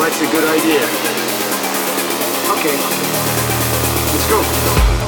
that's a good idea. Okay, let's go.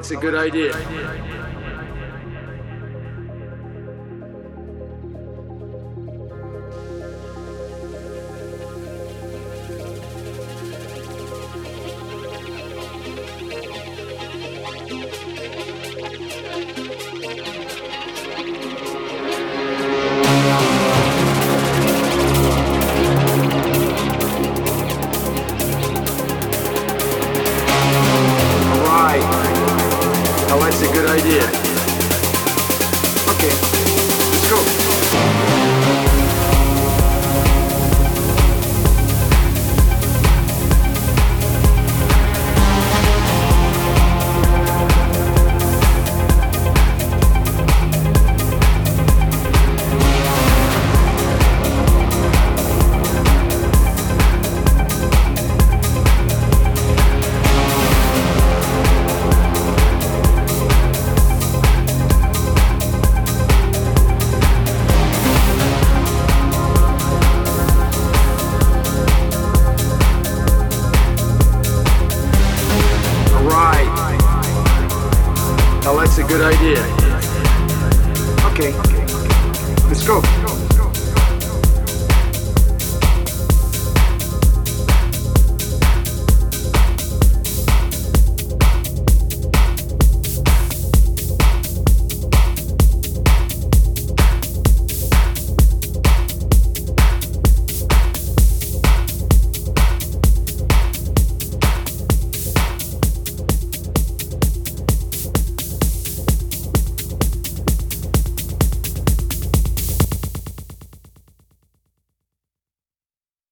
it's a good idea.